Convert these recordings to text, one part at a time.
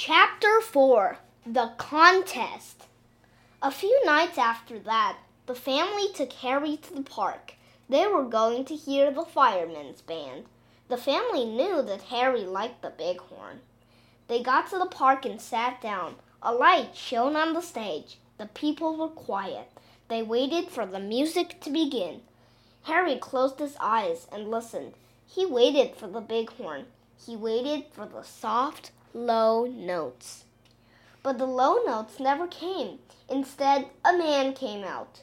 Chapter 4 The Contest A few nights after that, the family took Harry to the park. They were going to hear the firemen's band. The family knew that Harry liked the bighorn. They got to the park and sat down. A light shone on the stage. The people were quiet. They waited for the music to begin. Harry closed his eyes and listened. He waited for the bighorn. He waited for the soft, low notes. But the low notes never came. Instead, a man came out.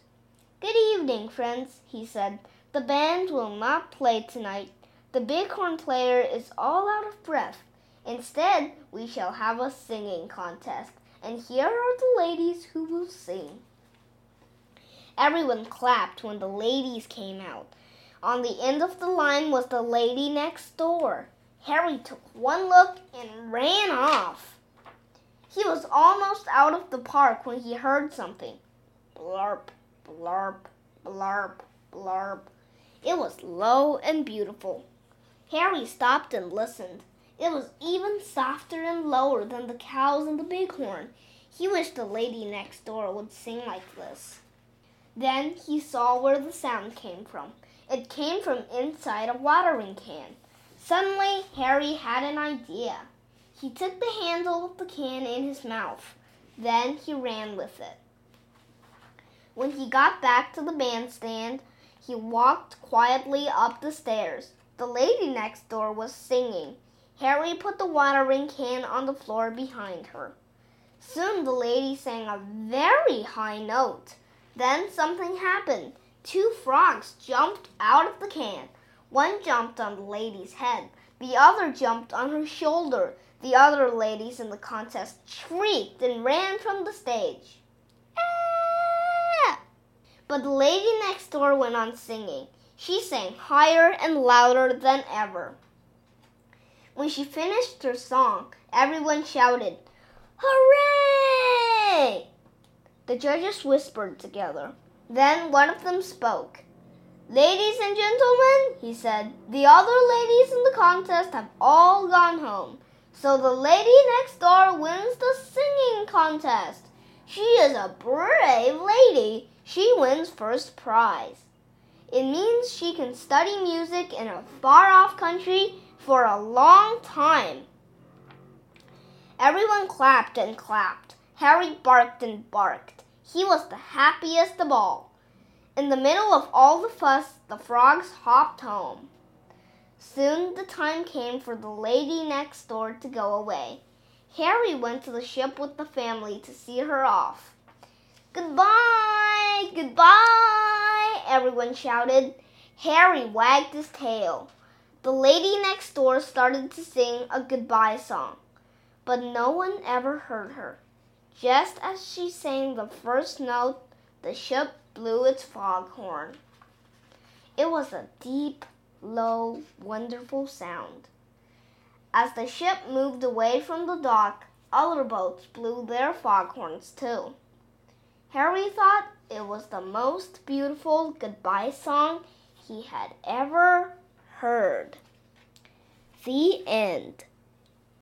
Good evening, friends, he said. The band will not play tonight. The bighorn player is all out of breath. Instead, we shall have a singing contest, and here are the ladies who will sing. Everyone clapped when the ladies came out. On the end of the line was the lady next door. Harry took one look and ran off. He was almost out of the park when he heard something. Blarp, blarp, blarp, blarp. It was low and beautiful. Harry stopped and listened. It was even softer and lower than the cows and the bighorn. He wished the lady next door would sing like this. Then he saw where the sound came from. It came from inside a watering can. Suddenly, Harry had an idea. He took the handle of the can in his mouth. Then he ran with it. When he got back to the bandstand, he walked quietly up the stairs. The lady next door was singing. Harry put the watering can on the floor behind her. Soon the lady sang a very high note. Then something happened. Two frogs jumped out of the can. One jumped on the lady's head. The other jumped on her shoulder. The other ladies in the contest shrieked and ran from the stage. Ah! But the lady next door went on singing. She sang higher and louder than ever. When she finished her song, everyone shouted, Hooray! The judges whispered together. Then one of them spoke. Ladies and gentlemen, he said, the other ladies in the contest have all gone home. So the lady next door wins the singing contest. She is a brave lady. She wins first prize. It means she can study music in a far off country for a long time. Everyone clapped and clapped. Harry barked and barked. He was the happiest of all. In the middle of all the fuss, the frogs hopped home. Soon the time came for the lady next door to go away. Harry went to the ship with the family to see her off. Goodbye! Goodbye! Everyone shouted. Harry wagged his tail. The lady next door started to sing a goodbye song, but no one ever heard her. Just as she sang the first note, the ship blew its foghorn. It was a deep, low, wonderful sound. As the ship moved away from the dock, other boats blew their foghorns too. Harry thought it was the most beautiful goodbye song he had ever heard. The end.